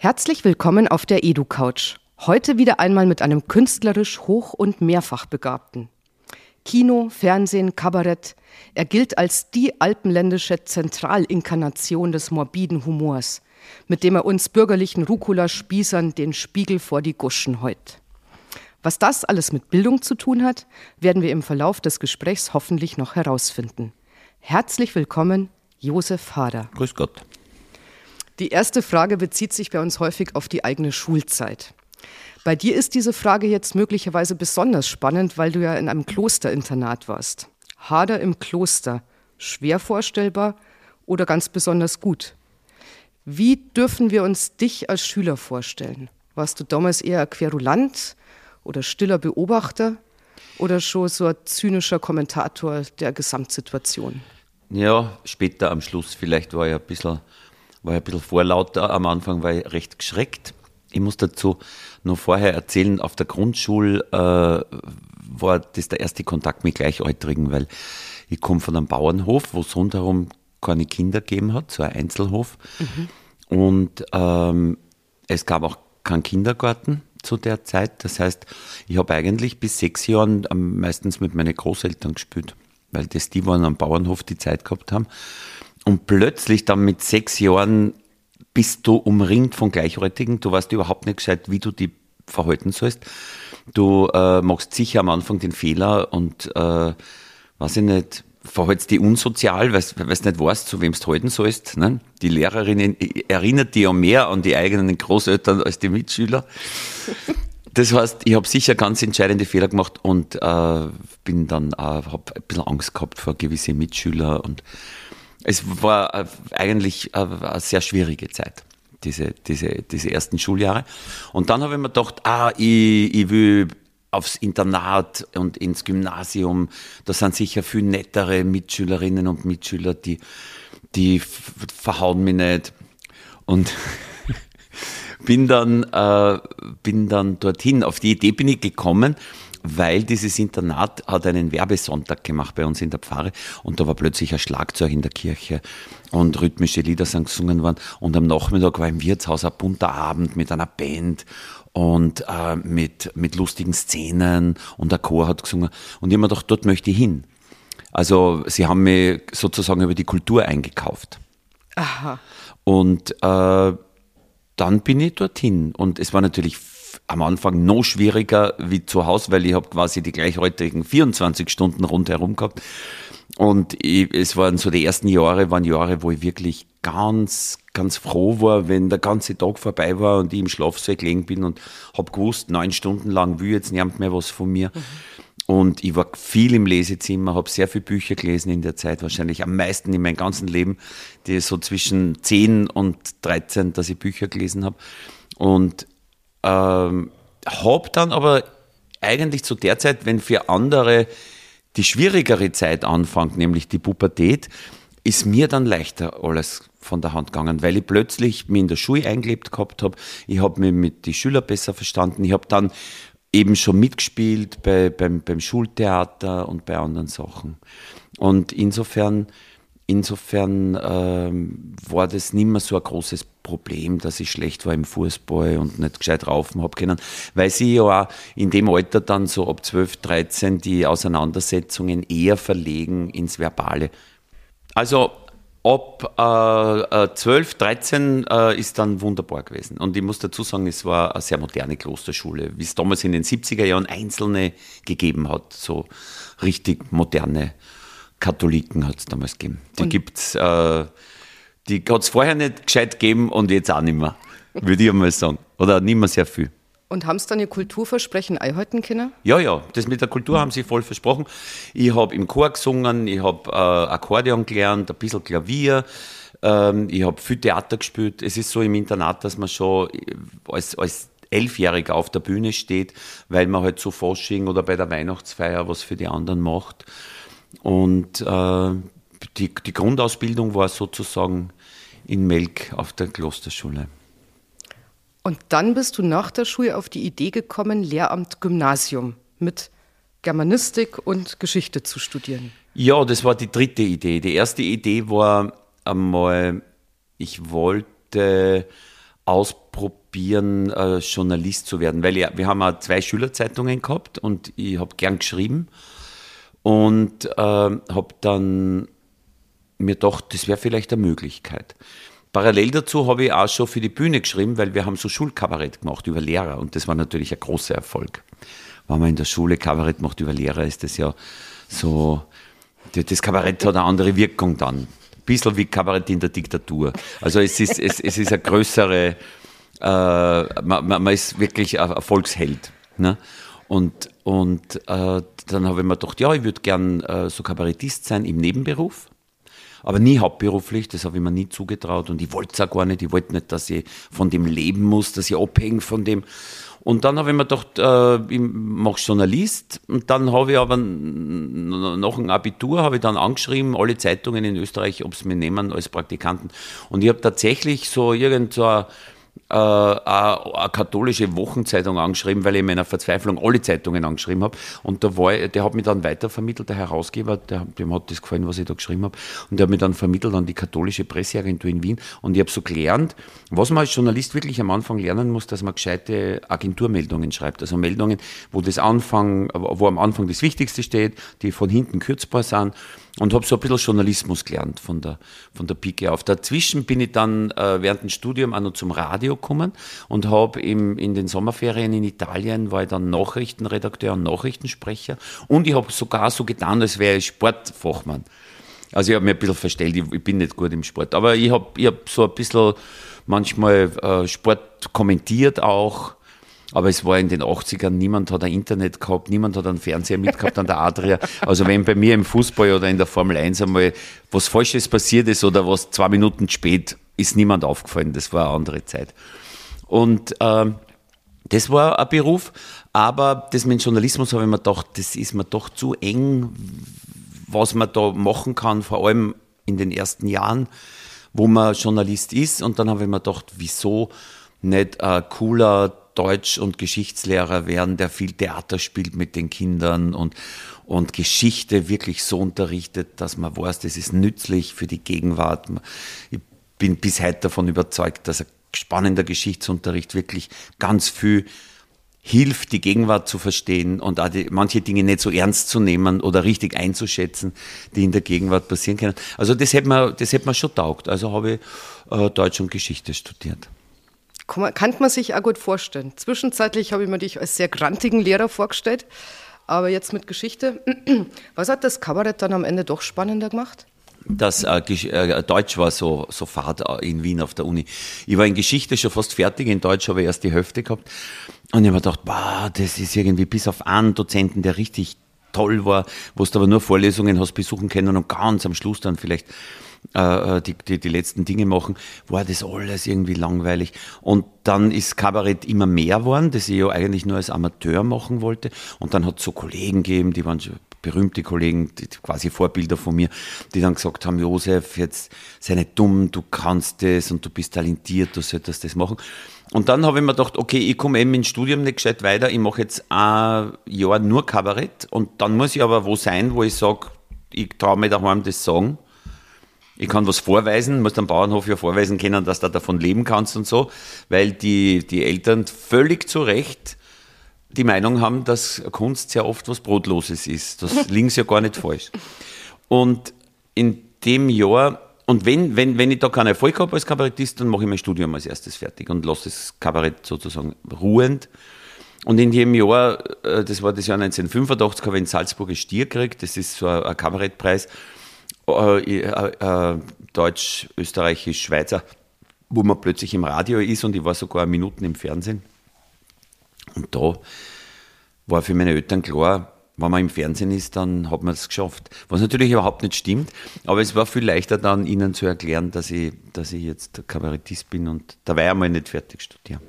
Herzlich willkommen auf der EduCouch. Heute wieder einmal mit einem künstlerisch hoch- und mehrfach Begabten. Kino, Fernsehen, Kabarett. Er gilt als die alpenländische Zentralinkarnation des morbiden Humors, mit dem er uns bürgerlichen Rucola-Spießern den Spiegel vor die Guschen heut. Was das alles mit Bildung zu tun hat, werden wir im Verlauf des Gesprächs hoffentlich noch herausfinden. Herzlich willkommen, Josef Hader. Grüß Gott. Die erste Frage bezieht sich bei uns häufig auf die eigene Schulzeit. Bei dir ist diese Frage jetzt möglicherweise besonders spannend, weil du ja in einem Klosterinternat warst. Hader im Kloster, schwer vorstellbar oder ganz besonders gut? Wie dürfen wir uns dich als Schüler vorstellen? Warst du damals eher querulant oder stiller Beobachter oder schon so ein zynischer Kommentator der Gesamtsituation? Ja, später am Schluss vielleicht war ich ein bisschen, war ein bisschen vorlauter. Am Anfang war ich recht geschreckt. Ich muss dazu noch vorher erzählen, auf der Grundschule äh, war das der erste Kontakt mit Gleichaltrigen, weil ich komme von einem Bauernhof, wo es rundherum keine Kinder gegeben hat, so ein Einzelhof. Mhm. Und ähm, es gab auch keinen Kindergarten zu der Zeit. Das heißt, ich habe eigentlich bis sechs Jahren meistens mit meinen Großeltern gespielt, weil das die waren am Bauernhof, die Zeit gehabt haben. Und plötzlich dann mit sechs Jahren bist du umringt von Gleichaltrigen. Du weißt überhaupt nicht gescheit, wie du die verhalten sollst. Du äh, machst sicher am Anfang den Fehler und, äh, weiß ich nicht, verhältst dich unsozial, weil du nicht weißt, zu wem du halten sollst. Ne? Die Lehrerin erinnert dich ja mehr an die eigenen Großeltern als die Mitschüler. Das heißt, ich habe sicher ganz entscheidende Fehler gemacht und äh, bin dann, äh, habe ein bisschen Angst gehabt vor gewisse Mitschüler und es war äh, eigentlich äh, eine sehr schwierige Zeit diese, diese, diese ersten Schuljahre. Und dann habe ich mir gedacht, ah, ich, ich will aufs Internat und ins Gymnasium. Da sind sicher viel nettere Mitschülerinnen und Mitschüler, die, die verhauen mich nicht. Und bin dann, äh, bin dann dorthin. Auf die Idee bin ich gekommen, weil dieses Internat hat einen Werbesonntag gemacht bei uns in der Pfarre und da war plötzlich ein Schlagzeug in der Kirche und rhythmische Lieder sind gesungen worden und am Nachmittag war im Wirtshaus ein bunter Abend mit einer Band und äh, mit, mit lustigen Szenen und der Chor hat gesungen und ich habe mir gedacht, dort möchte ich hin. Also sie haben mich sozusagen über die Kultur eingekauft. Aha. Und äh, dann bin ich dorthin und es war natürlich am Anfang noch schwieriger wie zu Hause, weil ich habe quasi die gleichaltrigen 24 Stunden rundherum gehabt. Und ich, es waren so die ersten Jahre, waren Jahre, wo ich wirklich ganz, ganz froh war, wenn der ganze Tag vorbei war und ich im Schlafsaal gelegen bin und habe gewusst, neun Stunden lang will jetzt niemand mehr was von mir. Mhm. Und ich war viel im Lesezimmer, habe sehr viele Bücher gelesen in der Zeit, wahrscheinlich am meisten in meinem ganzen Leben, die so zwischen 10 und 13, dass ich Bücher gelesen habe. Und ähm, habe dann aber eigentlich zu der Zeit, wenn für andere die schwierigere Zeit anfängt, nämlich die Pubertät, ist mir dann leichter alles von der Hand gegangen, weil ich plötzlich mich in der Schule eingelebt gehabt habe. Ich habe mich mit den Schülern besser verstanden. Ich habe dann eben schon mitgespielt bei, beim, beim Schultheater und bei anderen Sachen. Und insofern Insofern ähm, war das nicht mehr so ein großes Problem, dass ich schlecht war im Fußball und nicht gescheit raufen habe können, weil sie ja auch in dem Alter dann so ab 12, 13 die Auseinandersetzungen eher verlegen ins Verbale. Also ab äh, 12, äh, 13 äh, ist dann wunderbar gewesen. Und ich muss dazu sagen, es war eine sehr moderne Klosterschule, wie es damals in den 70er Jahren einzelne gegeben hat, so richtig moderne Katholiken hat es damals gegeben. Die und gibt's, äh, die hat es vorher nicht gescheit gegeben und jetzt auch nicht mehr, würde ich einmal sagen. Oder nicht mehr sehr viel. Und haben Sie dann Ihr Kulturversprechen einhalten können? Ja, ja, das mit der Kultur haben Sie voll versprochen. Ich habe im Chor gesungen, ich habe äh, Akkordeon gelernt, ein bisschen Klavier, ähm, ich habe viel Theater gespielt. Es ist so im Internat, dass man schon als, als Elfjähriger auf der Bühne steht, weil man halt zu Fasching oder bei der Weihnachtsfeier was für die anderen macht. Und äh, die, die Grundausbildung war sozusagen in Melk auf der Klosterschule. Und dann bist du nach der Schule auf die Idee gekommen, Lehramt Gymnasium mit Germanistik und Geschichte zu studieren. Ja, das war die dritte Idee. Die erste Idee war einmal, ich wollte ausprobieren, äh, Journalist zu werden, weil ich, wir haben auch zwei Schülerzeitungen gehabt und ich habe gern geschrieben und äh, habe dann mir gedacht, das wäre vielleicht eine Möglichkeit. Parallel dazu habe ich auch schon für die Bühne geschrieben, weil wir haben so Schulkabarett gemacht über Lehrer und das war natürlich ein großer Erfolg. Wenn man in der Schule Kabarett macht über Lehrer, ist das ja so, das Kabarett hat eine andere Wirkung dann. Ein bisschen wie Kabarett in der Diktatur. Also es ist, es, es ist eine größere, äh, man, man, ist wirklich ein Volksheld. Ne? Und, und äh, dann habe ich mir gedacht, ja, ich würde gern äh, so Kabarettist sein im Nebenberuf aber nie hauptberuflich, das habe ich mir nie zugetraut und ich wollte es auch gar nicht, ich wollte nicht, dass ich von dem leben muss, dass ich abhänge von dem. Und dann habe ich mir gedacht, äh, ich mache Journalist und dann habe ich aber nach dem Abitur habe ich dann angeschrieben, alle Zeitungen in Österreich, ob sie mich nehmen als Praktikanten. Und ich habe tatsächlich so irgend so äh, eine katholische Wochenzeitung angeschrieben, weil ich in meiner Verzweiflung alle Zeitungen angeschrieben habe. Und da war, der hat mich dann weitervermittelt, der Herausgeber, der, dem hat das gefallen, was ich da geschrieben habe. Und der hat mich dann vermittelt an die katholische Presseagentur in Wien. Und ich habe so gelernt, was man als Journalist wirklich am Anfang lernen muss, dass man gescheite Agenturmeldungen schreibt. Also Meldungen, wo das Anfang, wo am Anfang das Wichtigste steht, die von hinten kürzbar sind und habe so ein bisschen Journalismus gelernt von der, von der Pike auf. Dazwischen bin ich dann äh, während dem Studium auch noch zum Radio gekommen und habe in den Sommerferien in Italien, war ich dann Nachrichtenredakteur und Nachrichtensprecher und ich habe sogar so getan, als wäre ich Sportfachmann. Also ich habe mir ein bisschen verstellt, ich, ich, bin nicht gut im Sport, aber ich habe ich hab so ein bisschen manchmal äh, Sport kommentiert auch aber es war in den 80ern, niemand hat ein Internet gehabt, niemand hat einen Fernseher mitgehabt an der Adria. Also wenn bei mir im Fußball oder in der Formel 1 einmal was Falsches passiert ist oder was zwei Minuten spät, ist niemand aufgefallen. Das war eine andere Zeit. Und ähm, das war ein Beruf, aber das mit Journalismus habe ich mir gedacht, das ist mir doch zu eng, was man da machen kann, vor allem in den ersten Jahren, wo man Journalist ist. Und dann habe ich mir gedacht, wieso nicht ein cooler Deutsch- und Geschichtslehrer werden, der viel Theater spielt mit den Kindern und, und Geschichte wirklich so unterrichtet, dass man weiß, das ist nützlich für die Gegenwart. Ich bin bis heute davon überzeugt, dass ein spannender Geschichtsunterricht wirklich ganz viel hilft, die Gegenwart zu verstehen und auch die, manche Dinge nicht so ernst zu nehmen oder richtig einzuschätzen, die in der Gegenwart passieren können. Also das hätte man, das hätte man schon taugt. Also habe ich äh, Deutsch und Geschichte studiert kann man sich auch gut vorstellen. Zwischenzeitlich habe ich mir dich als sehr grantigen Lehrer vorgestellt, aber jetzt mit Geschichte. Was hat das Kabarett dann am Ende doch spannender gemacht? Das äh, äh, Deutsch war so, so fad äh, in Wien auf der Uni. Ich war in Geschichte schon fast fertig, in Deutsch habe ich erst die Hälfte gehabt. Und ich habe mir gedacht, boah, das ist irgendwie bis auf einen Dozenten, der richtig toll war, wo du aber nur Vorlesungen hast besuchen können und ganz am Schluss dann vielleicht äh, äh, die, die, die letzten Dinge machen, war das alles irgendwie langweilig. Und dann ist Kabarett immer mehr geworden, das ich ja eigentlich nur als Amateur machen wollte. Und dann hat es so Kollegen gegeben, die waren berühmte Kollegen, die, quasi Vorbilder von mir, die dann gesagt haben, Josef, jetzt sei nicht dumm, du kannst das und du bist talentiert, du solltest das machen. Und dann habe ich mir gedacht, okay, ich komme eben ins Studium nicht gescheit weiter, ich mache jetzt ein Jahr nur Kabarett und dann muss ich aber wo sein, wo ich sage, ich traue mir daheim das sagen ich kann was vorweisen, muss am Bauernhof ja vorweisen können, dass du davon leben kannst und so, weil die, die Eltern völlig zu Recht die Meinung haben, dass Kunst sehr oft was Brotloses ist. Das sie ja gar nicht falsch. Und in dem Jahr, und wenn, wenn, wenn ich da keinen Erfolg habe als Kabarettist, dann mache ich mein Studium als erstes fertig und lasse das Kabarett sozusagen ruhend. Und in dem Jahr, äh, das war das Jahr 1985, habe ich in Salzburg ein Stier gekriegt, das ist so ein Kabarettpreis äh, äh, äh, Deutsch, Österreichisch, Schweizer, wo man plötzlich im Radio ist und ich war sogar Minuten im Fernsehen. Und da war für meine Eltern klar, wenn man im Fernsehen ist, dann hat man es geschafft. Was natürlich überhaupt nicht stimmt, aber es war viel leichter dann ihnen zu erklären, dass ich, dass ich jetzt Kabarettist bin und dabei einmal nicht fertig studiere.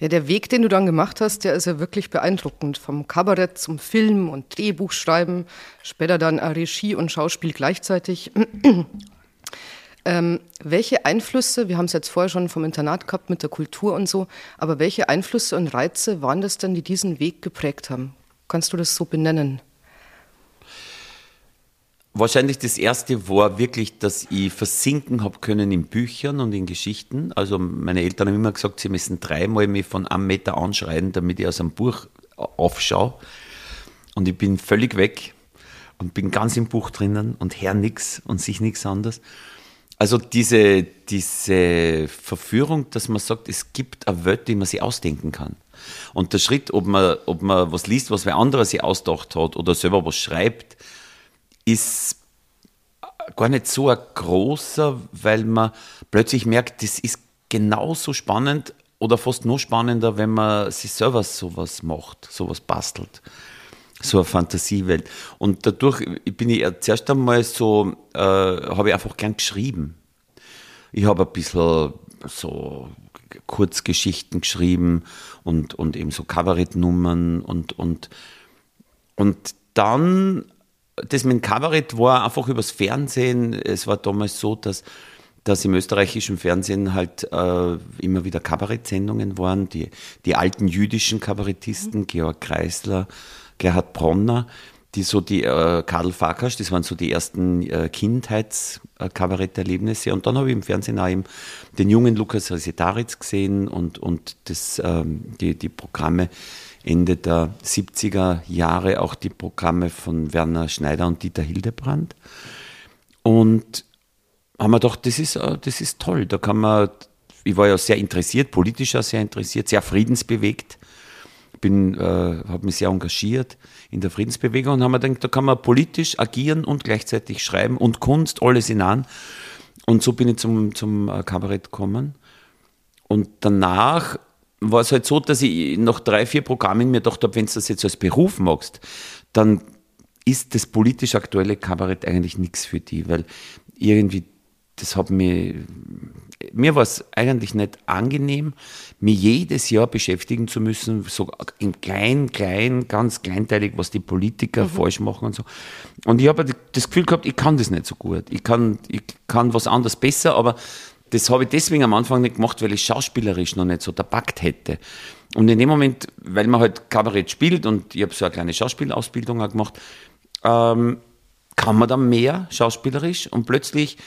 Ja, der Weg, den du dann gemacht hast, der ist ja wirklich beeindruckend. Vom Kabarett zum Film und Drehbuchschreiben, später dann Regie und Schauspiel gleichzeitig. ähm, welche Einflüsse, wir haben es jetzt vorher schon vom Internat gehabt mit der Kultur und so, aber welche Einflüsse und Reize waren das denn, die diesen Weg geprägt haben? Kannst du das so benennen? Wahrscheinlich das erste war wirklich, dass ich versinken habe können in Büchern und in Geschichten. Also meine Eltern haben immer gesagt, sie müssen dreimal mich von einem Meter anschreien, damit ich aus einem Buch aufschaue. Und ich bin völlig weg und bin ganz im Buch drinnen und höre nichts und sich nichts anderes. Also diese, diese Verführung, dass man sagt, es gibt eine Welt, die man sich ausdenken kann. Und der Schritt, ob man, ob man was liest, was wer anderer sich ausgedacht hat oder selber was schreibt, ist gar nicht so ein großer, weil man plötzlich merkt, das ist genauso spannend oder fast noch spannender, wenn man sich selber sowas macht, sowas bastelt. So eine Fantasiewelt. Und dadurch bin ich zuerst einmal so, äh, habe ich einfach gern geschrieben. Ich habe ein bisschen so Kurzgeschichten geschrieben und, und eben so Kabarettnummern und, und, und dann das mit dem Kabarett war einfach übers Fernsehen. Es war damals so, dass, dass im österreichischen Fernsehen halt äh, immer wieder Kabarettsendungen waren. Die, die alten jüdischen Kabarettisten, Georg Kreisler, Gerhard Bronner, die so die äh, Karl Farkas, das waren so die ersten äh, Kindheitskabaretterlebnisse. Und dann habe ich im Fernsehen auch eben den jungen Lukas Resetaritz gesehen und, und das, ähm, die, die Programme Ende der 70er Jahre auch die Programme von Werner Schneider und Dieter Hildebrand. Und haben wir gedacht, das ist, äh, das ist toll. Da kann man, ich war ja sehr interessiert, politisch auch sehr interessiert, sehr friedensbewegt. Bin, äh, habe mich sehr engagiert in der Friedensbewegung und haben mir gedacht, da kann man politisch agieren und gleichzeitig schreiben und Kunst, alles in an. Und so bin ich zum, zum äh, Kabarett gekommen. Und danach war es halt so, dass ich nach drei, vier Programmen mir gedacht habe, wenn du das jetzt als Beruf machst, dann ist das politisch aktuelle Kabarett eigentlich nichts für die, weil irgendwie, das hat mir, mir war es eigentlich nicht angenehm, mich jedes Jahr beschäftigen zu müssen, so im klein, klein, ganz kleinteilig, was die Politiker mhm. falsch machen und so. Und ich habe das Gefühl gehabt, ich kann das nicht so gut. Ich kann, ich kann was anderes besser, aber das habe ich deswegen am Anfang nicht gemacht, weil ich schauspielerisch noch nicht so tapakt hätte. Und in dem Moment, weil man halt Kabarett spielt und ich habe so eine kleine Schauspielausbildung auch gemacht, ähm, kann man dann mehr schauspielerisch und plötzlich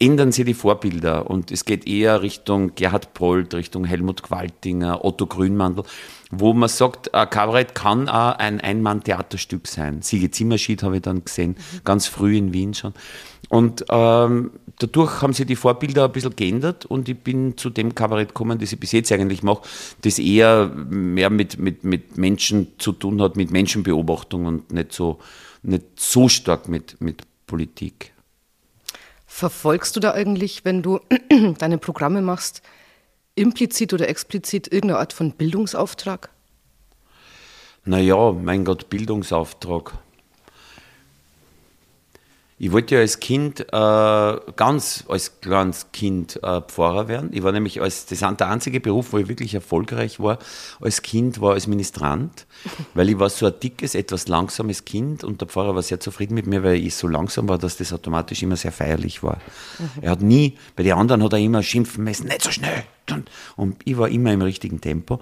ändern sich die Vorbilder und es geht eher Richtung Gerhard Polt, Richtung Helmut Qualtinger, Otto Grünmandel, wo man sagt, ein Kabarett kann auch ein Ein-Mann-Theaterstück sein. Siege Zimmerschied habe ich dann gesehen, mhm. ganz früh in Wien schon. Und ähm, dadurch haben sich die Vorbilder ein bisschen geändert und ich bin zu dem Kabarett gekommen, das ich bis jetzt eigentlich mache, das eher mehr mit, mit, mit Menschen zu tun hat, mit Menschenbeobachtung und nicht so, nicht so stark mit, mit Politik. Verfolgst du da eigentlich, wenn du deine Programme machst, implizit oder explizit irgendeine Art von Bildungsauftrag? Naja, mein Gott, Bildungsauftrag. Ich wollte ja als Kind, äh, ganz als kleines Kind äh, Pfarrer werden. Ich war nämlich als, das ist der einzige Beruf, wo ich wirklich erfolgreich war, als Kind war als Ministrant, weil ich war so ein dickes, etwas langsames Kind und der Pfarrer war sehr zufrieden mit mir, weil ich so langsam war, dass das automatisch immer sehr feierlich war. Mhm. Er hat nie, bei den anderen hat er immer schimpfen müssen, nicht so schnell. Und ich war immer im richtigen Tempo.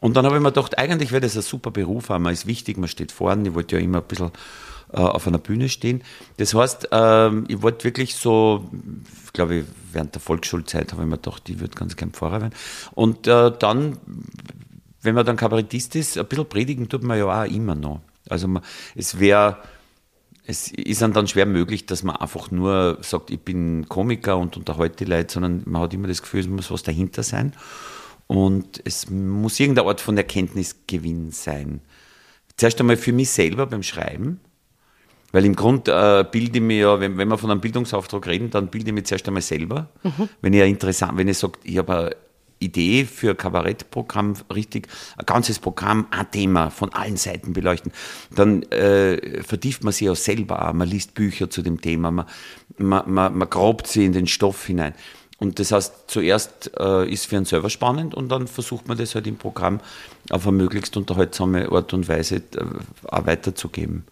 Und dann habe ich mir gedacht, eigentlich wäre das ein super Beruf, aber man ist wichtig, man steht vorne, ich wollte ja immer ein bisschen äh, auf einer Bühne stehen. Das heißt, ähm, ich wollte wirklich so, ich glaube, während der Volksschulzeit habe ich mir gedacht, ich würde ganz gern Pfarrer werden. Und äh, dann, wenn man dann Kabarettist ist, ein bisschen predigen tut man ja auch immer noch. Also man, es wäre, es ist dann schwer möglich, dass man einfach nur sagt, ich bin Komiker und unterhalte die Leute, sondern man hat immer das Gefühl, es muss was dahinter sein. Und es muss irgendeine Art von Erkenntnisgewinn sein. Zuerst einmal für mich selber beim Schreiben, weil im Grund äh, bilde ich mir ja, wenn, wenn wir von einem Bildungsauftrag reden, dann bilde ich mich zuerst einmal selber. Mhm. Wenn ich interessant, wenn ich sage, ich habe Idee für ein Kabarettprogramm richtig, ein ganzes Programm, ein Thema von allen Seiten beleuchten. Dann äh, vertieft man sich auch selber auch. Man liest Bücher zu dem Thema, man, man, man, man grabt sie in den Stoff hinein. Und das heißt, zuerst äh, ist für einen selber spannend und dann versucht man das halt im Programm auf eine möglichst unterhaltsame Art und Weise äh, auch weiterzugeben.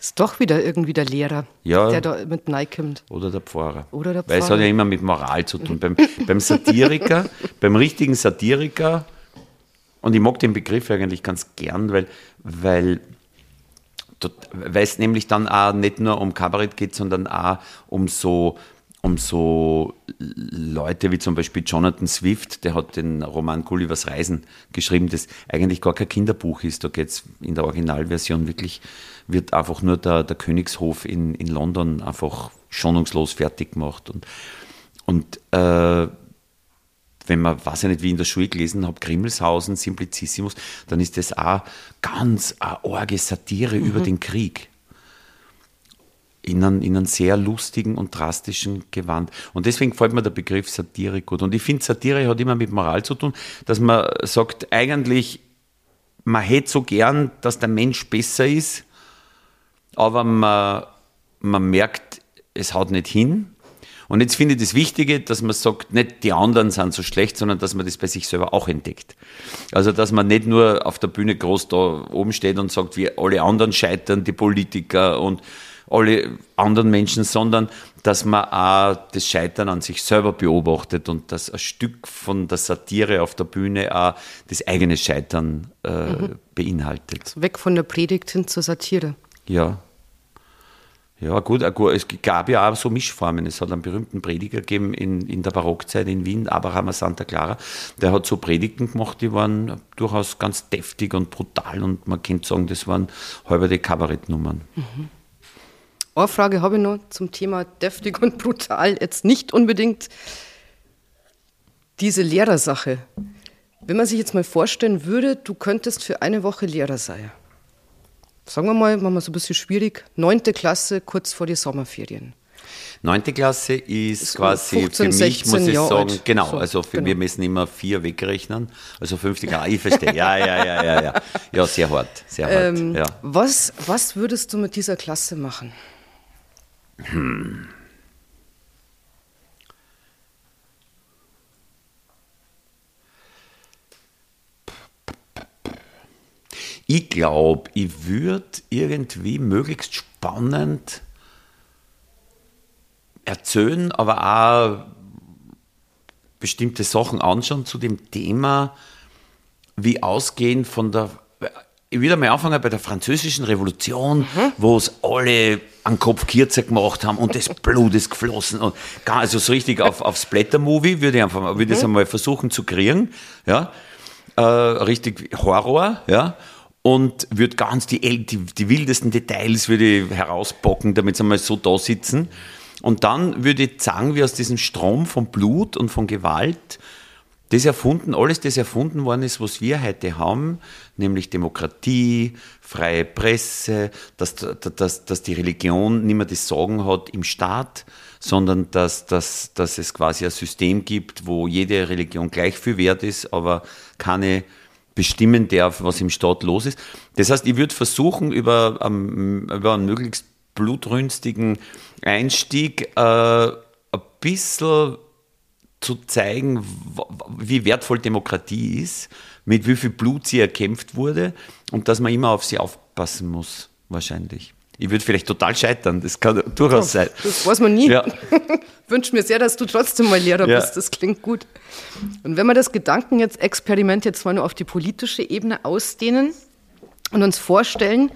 Ist doch wieder irgendwie der Lehrer, Ja. der da mit reinkommt. Oder der Pfarrer. Oder der Weil es hat Pfarrer. ja immer mit Moral zu tun. beim, beim Satiriker, beim richtigen Satiriker, und ich mag den Begriff eigentlich ganz gern, weil, weil, weil es nämlich dann auch nicht nur um Kabarett geht, sondern auch um so, um so Leute wie zum Beispiel Jonathan Swift, der hat den Roman Gullivers Reisen geschrieben, das eigentlich gar kein Kinderbuch ist. Da geht es in der Originalversion wirklich, wird einfach nur der, der Königshof in, in London einfach schonungslos fertig gemacht. Und, und äh, wenn man, weiß ich nicht, wie in der Schule gelesen habe, Grimmelshausen, Simplicissimus, dann ist das auch ganz eine arge Satire über den Krieg. In einem, in einem sehr lustigen und drastischen Gewand. Und deswegen gefällt mir der Begriff Satire gut. Und ich finde, Satire hat immer mit Moral zu tun, dass man sagt, eigentlich, man hätte so gern, dass der Mensch besser ist, aber man, man merkt, es haut nicht hin. Und jetzt finde ich das Wichtige, dass man sagt, nicht die anderen sind so schlecht, sondern dass man das bei sich selber auch entdeckt. Also, dass man nicht nur auf der Bühne groß da oben steht und sagt, wie alle anderen scheitern, die Politiker und alle anderen Menschen, sondern dass man auch das Scheitern an sich selber beobachtet und dass ein Stück von der Satire auf der Bühne auch das eigene Scheitern äh, beinhaltet. Weg von der Predigt hin zur Satire. Ja. Ja, gut, äh, es gab ja auch so Mischformen. Es hat einen berühmten Prediger gegeben in, in der Barockzeit in Wien, Abraham Santa Clara. Der hat so Predigten gemacht, die waren durchaus ganz deftig und brutal und man könnte sagen, das waren halbe Kabarettnummern. Eine Frage habe ich noch zum Thema deftig und brutal. Jetzt nicht unbedingt diese Lehrersache. Wenn man sich jetzt mal vorstellen würde, du könntest für eine Woche Lehrer sein. Sagen wir mal, machen wir so ein bisschen schwierig, neunte Klasse, kurz vor die Sommerferien. Neunte Klasse ist Ist quasi 15, für mich, 16 muss ich Jahre sagen, alt. genau, So, also für genau. wir müssen immer vier wegrechnen, also 50 Jahre, ich verstehe, ja, ja, ja, ja, ja, ja, sehr hart, sehr hart, Ähm, ja. was, was würdest du mit dieser Klasse machen? Ich glaube, ich würde irgendwie möglichst spannend erzählen, aber auch bestimmte Sachen anschauen zu dem Thema, wie ausgehend von der. Ich würde mal anfangen bei der französischen Revolution, wo es alle einen Kopf kürzer gemacht haben und das Blut ist geflossen. Und gar, also so richtig auf, auf Splatter-Movie würde ich einfach mal, würde es einmal versuchen zu kriegen. Ja? äh, richtig Horror, ja. Und würde ganz die, die, die wildesten Details würde ich herausbocken, damit sie mal so da sitzen. Und dann würde ich sagen, wie aus diesem Strom von Blut und von Gewalt das erfunden, alles das erfunden worden ist, was wir heute haben, nämlich Demokratie, freie Presse, dass, dass, dass die Religion nicht mehr das Sagen hat im Staat, sondern dass, dass, dass es quasi ein System gibt, wo jede Religion gleich viel wert ist, aber keine bestimmen darf, was im Staat los ist. Das heißt, ich würde versuchen, über, ähm, über einen möglichst blutrünstigen Einstieg äh, ein bisschen zu zeigen, wie wertvoll Demokratie ist, mit wie viel Blut sie erkämpft wurde und dass man immer auf sie aufpassen muss, wahrscheinlich. Ich würde vielleicht total scheitern, das kann durchaus sein. Das weiß man nie. Ja. Wünsche mir sehr, dass du trotzdem mal Lehrer Ja. bist. Das klingt gut. Und wenn wir das Gedanken jetzt Experiment jetzt mal nur auf die politische Ebene ausdehnen und uns vorstellen,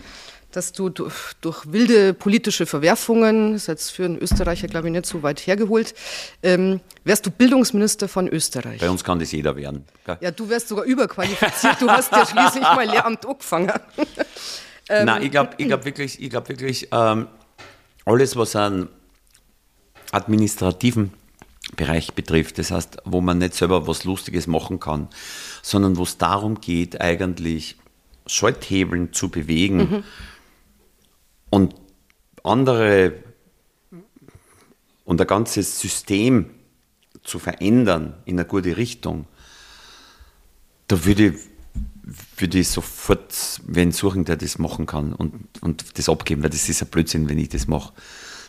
dass du durch, durch wilde politische Verwerfungen, das ist jetzt für einen Österreicher, glaube ich, nicht so weit hergeholt, ähm, wärst du Bildungsminister von Österreich. Bei uns kann das jeder werden. gell? Ja, du wärst sogar überqualifiziert. Du hast ja schließlich mal Lehramt angefangen. Ähm, Nein, ich glaube ich glaub wirklich, ich glaub wirklich ähm, alles, was einen administrativen Bereich betrifft, das heißt, wo man nicht selber was Lustiges machen kann, sondern wo es darum geht, eigentlich Schalthebeln zu bewegen und andere und ein ganzes System zu verändern in eine gute Richtung, da würde ich, würde ich sofort wen suchen, der das machen kann und, und das abgeben, weil das ist ein Blödsinn, wenn ich das mache.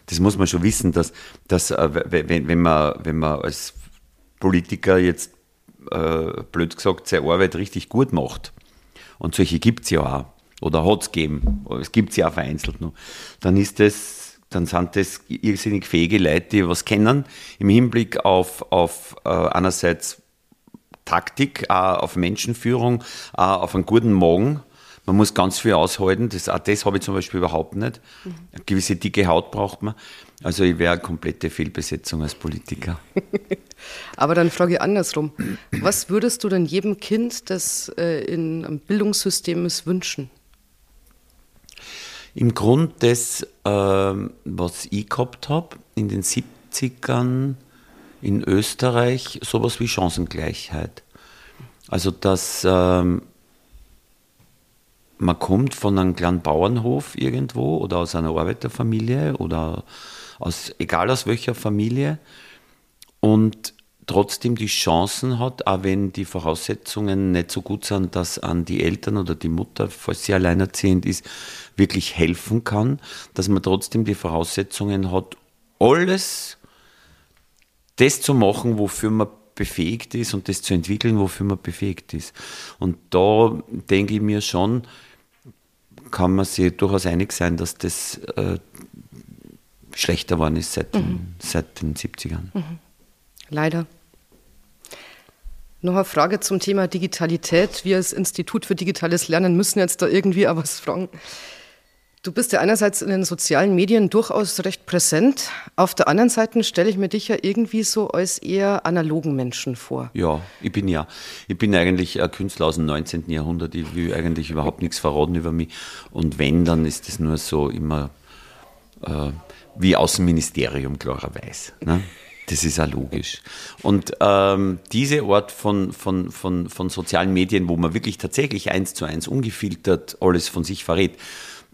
Das muss man schon wissen, dass, dass äh, wenn, wenn, man, wenn man als Politiker jetzt, äh, blöd gesagt, seine Arbeit richtig gut macht, und solche gibt es ja auch, oder hat es gegeben, es gibt sie auch vereinzelt noch, dann ist das, dann sind das irrsinnig fähige Leute, die was kennen, im Hinblick auf, auf äh, einerseits Taktik, auch auf Menschenführung, auch auf einen guten Morgen. Man muss ganz viel aushalten. Das, auch das habe ich zum Beispiel überhaupt nicht. Eine gewisse dicke Haut braucht man. Also ich wäre eine komplette Fehlbesetzung als Politiker. Aber dann frage ich andersrum. Was würdest du denn jedem Kind, das äh, in einem Bildungssystem ist, wünschen? Im Grunde das, äh, was ich gehabt habe in den 70ern in Österreich, sowas wie Chancengleichheit. Also dass ähm, man kommt von einem kleinen Bauernhof irgendwo oder aus einer Arbeiterfamilie oder aus, egal aus welcher Familie und trotzdem die Chancen hat, auch wenn die Voraussetzungen nicht so gut sind, dass an die Eltern oder die Mutter, falls sie alleinerziehend ist, wirklich helfen kann, dass man trotzdem die Voraussetzungen hat, alles das zu machen, wofür man befähigt ist und das zu entwickeln, wofür man befähigt ist. Und da denke ich mir schon, kann man sich durchaus einig sein, dass das äh, schlechter geworden ist seit, mhm. den, seit den 70ern. Mhm. Leider. Noch eine Frage zum Thema Digitalität. Wir als Institut für digitales Lernen müssen jetzt da irgendwie auch was fragen. Du bist ja einerseits in den sozialen Medien durchaus recht präsent. Auf der anderen Seite stelle ich mir dich ja irgendwie so als eher analogen Menschen vor. Ja, ich bin ja. Ich bin eigentlich ein Künstler aus dem 19. Jahrhundert. Ich will eigentlich überhaupt nichts verraten über mich. Und wenn, dann ist es nur so immer äh, wie Außenministerium, klarerweise. Ne? Das ist ja logisch. Und ähm, diese Art von, von, von, von sozialen Medien, wo man wirklich tatsächlich eins zu eins ungefiltert alles von sich verrät,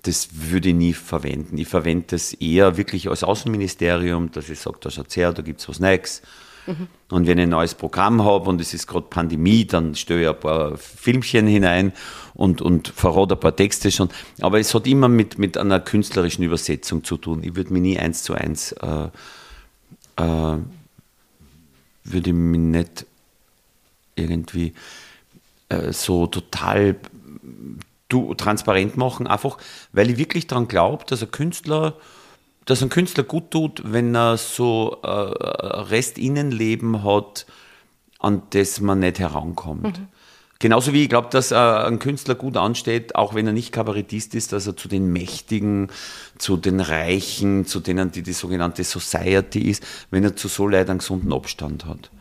das würde ich nie verwenden. Ich verwende das eher wirklich als Außenministerium, dass ich sage, da schaut her, da gibt es was Neues. Mhm. Und wenn ich ein neues Programm habe und es ist gerade Pandemie, dann stelle ich ein paar Filmchen hinein und, und verrate ein paar Texte schon. Aber es hat immer mit, mit einer künstlerischen Übersetzung zu tun. Ich würde mich nie eins zu eins, äh, äh, würde mich nicht irgendwie äh, so total du, transparent machen, einfach weil ich wirklich daran glaube, dass ein Künstler, dass ein Künstler gut tut, wenn er so äh, Restinnenleben hat, an das man nicht herankommt. Mhm. Genauso wie ich glaube, dass äh, ein Künstler gut ansteht, auch wenn er nicht Kabarettist ist, dass er zu den Mächtigen, zu den Reichen, zu denen, die die sogenannte Society ist, wenn er zu so Leid einen gesunden Abstand hat.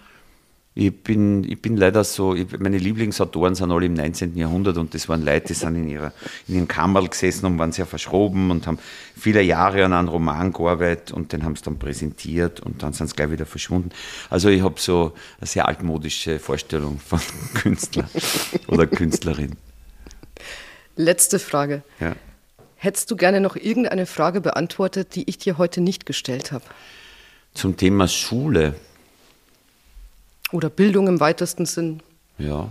Ich bin, ich bin leider so, ich, meine Lieblingsautoren sind alle im 19. Jahrhundert und das waren Leute, die sind in, ihrer, in ihrem Kammerl gesessen und waren sehr verschroben und haben viele Jahre an einem Roman gearbeitet und den haben sie dann präsentiert und dann sind sie gleich wieder verschwunden. Also ich habe so eine sehr altmodische Vorstellung von Künstler oder Künstlerin. Letzte Frage. Ja. Hättest du gerne noch irgendeine Frage beantwortet, die ich dir heute nicht gestellt habe? Zum Thema Schule. Oder Bildung im weitesten Sinn. Ja.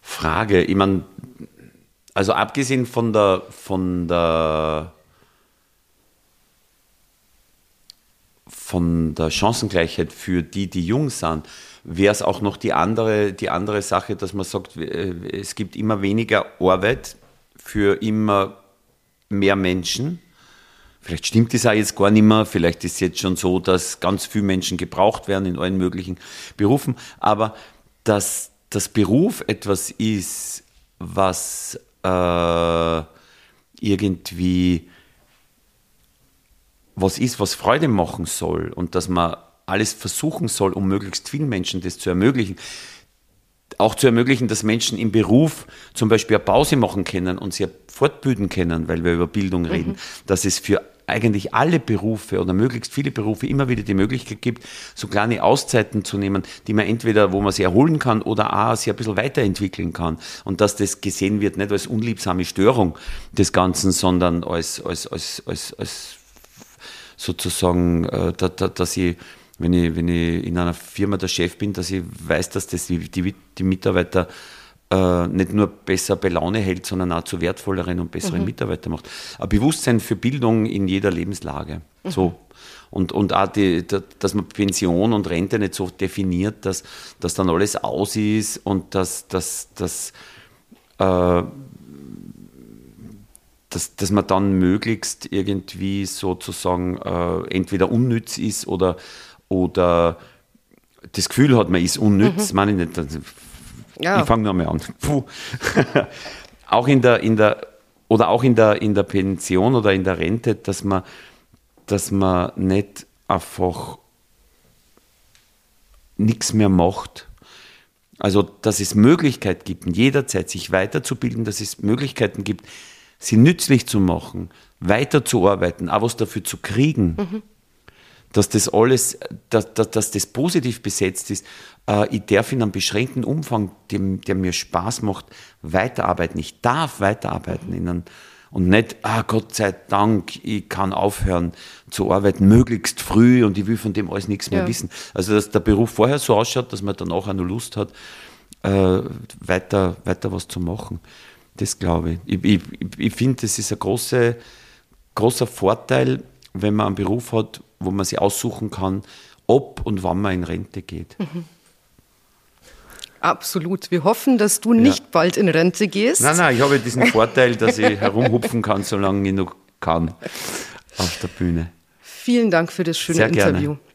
Frage, ich meine, also abgesehen von der, von der, von der Chancengleichheit für die, die jung sind, wäre es auch noch die andere, die andere Sache, dass man sagt, äh, es gibt immer weniger Arbeit für immer mehr Menschen Vielleicht stimmt das auch jetzt gar nicht mehr. Vielleicht ist es jetzt schon so, dass ganz viele Menschen gebraucht werden in allen möglichen Berufen. Aber dass das Beruf etwas ist, was äh, irgendwie was ist, was Freude machen soll und dass man alles versuchen soll, um möglichst vielen Menschen das zu ermöglichen. Auch zu ermöglichen, dass Menschen im Beruf zum Beispiel eine Pause machen können und sich fortbilden können, weil wir über Bildung reden, mhm. dass es für eigentlich alle Berufe oder möglichst viele Berufe immer wieder die Möglichkeit gibt, so kleine Auszeiten zu nehmen, die man entweder, wo man sich erholen kann oder auch sich ein bisschen weiterentwickeln kann. Und dass das gesehen wird, nicht als unliebsame Störung des Ganzen, sondern als, als, als, als, als sozusagen, äh, da, da, dass ich wenn ich, wenn ich in einer Firma der Chef bin, dass ich weiß, dass das die, die, die Mitarbeiter äh, nicht nur besser bei Laune hält, sondern auch zu wertvolleren und besseren mhm. Mitarbeitern macht. Ein Bewusstsein für Bildung in jeder Lebenslage. Mhm. So. Und, und auch, die, dass man Pension und Rente nicht so definiert, dass, dass dann alles aus ist und dass, dass, dass, äh, dass, dass man dann möglichst irgendwie sozusagen äh, entweder unnütz ist oder, oder das Gefühl hat, man ist unnütz. Mhm. Meine ich nicht, ja. Ich fange nur mal an. Auch in der, in der, oder auch in der, in der Pension oder in der Rente, dass man, dass man nicht einfach nichts mehr macht. Also, dass es Möglichkeit gibt, jederzeit sich weiterzubilden, dass es Möglichkeiten gibt, sie nützlich zu machen, weiterzuarbeiten, auch was dafür zu kriegen. Mhm dass das alles, dass, dass, dass das positiv besetzt ist. Äh, ich darf in einem beschränkten Umfang, dem, der mir Spaß macht, weiterarbeiten. Ich darf weiterarbeiten in einem, und nicht, ah, Gott sei Dank, ich kann aufhören zu arbeiten, möglichst früh und ich will von dem alles nichts mehr ja. wissen. Also, dass der Beruf vorher so ausschaut, dass man danach auch noch Lust hat, äh, weiter, weiter was zu machen. Das glaube ich. Ich, ich, ich finde, das ist ein große, großer Vorteil, wenn man einen Beruf hat, wo man sich aussuchen kann, ob und wann man in Rente geht. Mhm. Absolut. Wir hoffen, dass du nicht ja. bald in Rente gehst. Nein, nein, ich habe diesen Vorteil, dass ich herumhupfen kann, solange ich noch kann auf der Bühne. Vielen Dank für das schöne Sehr Interview. Gerne.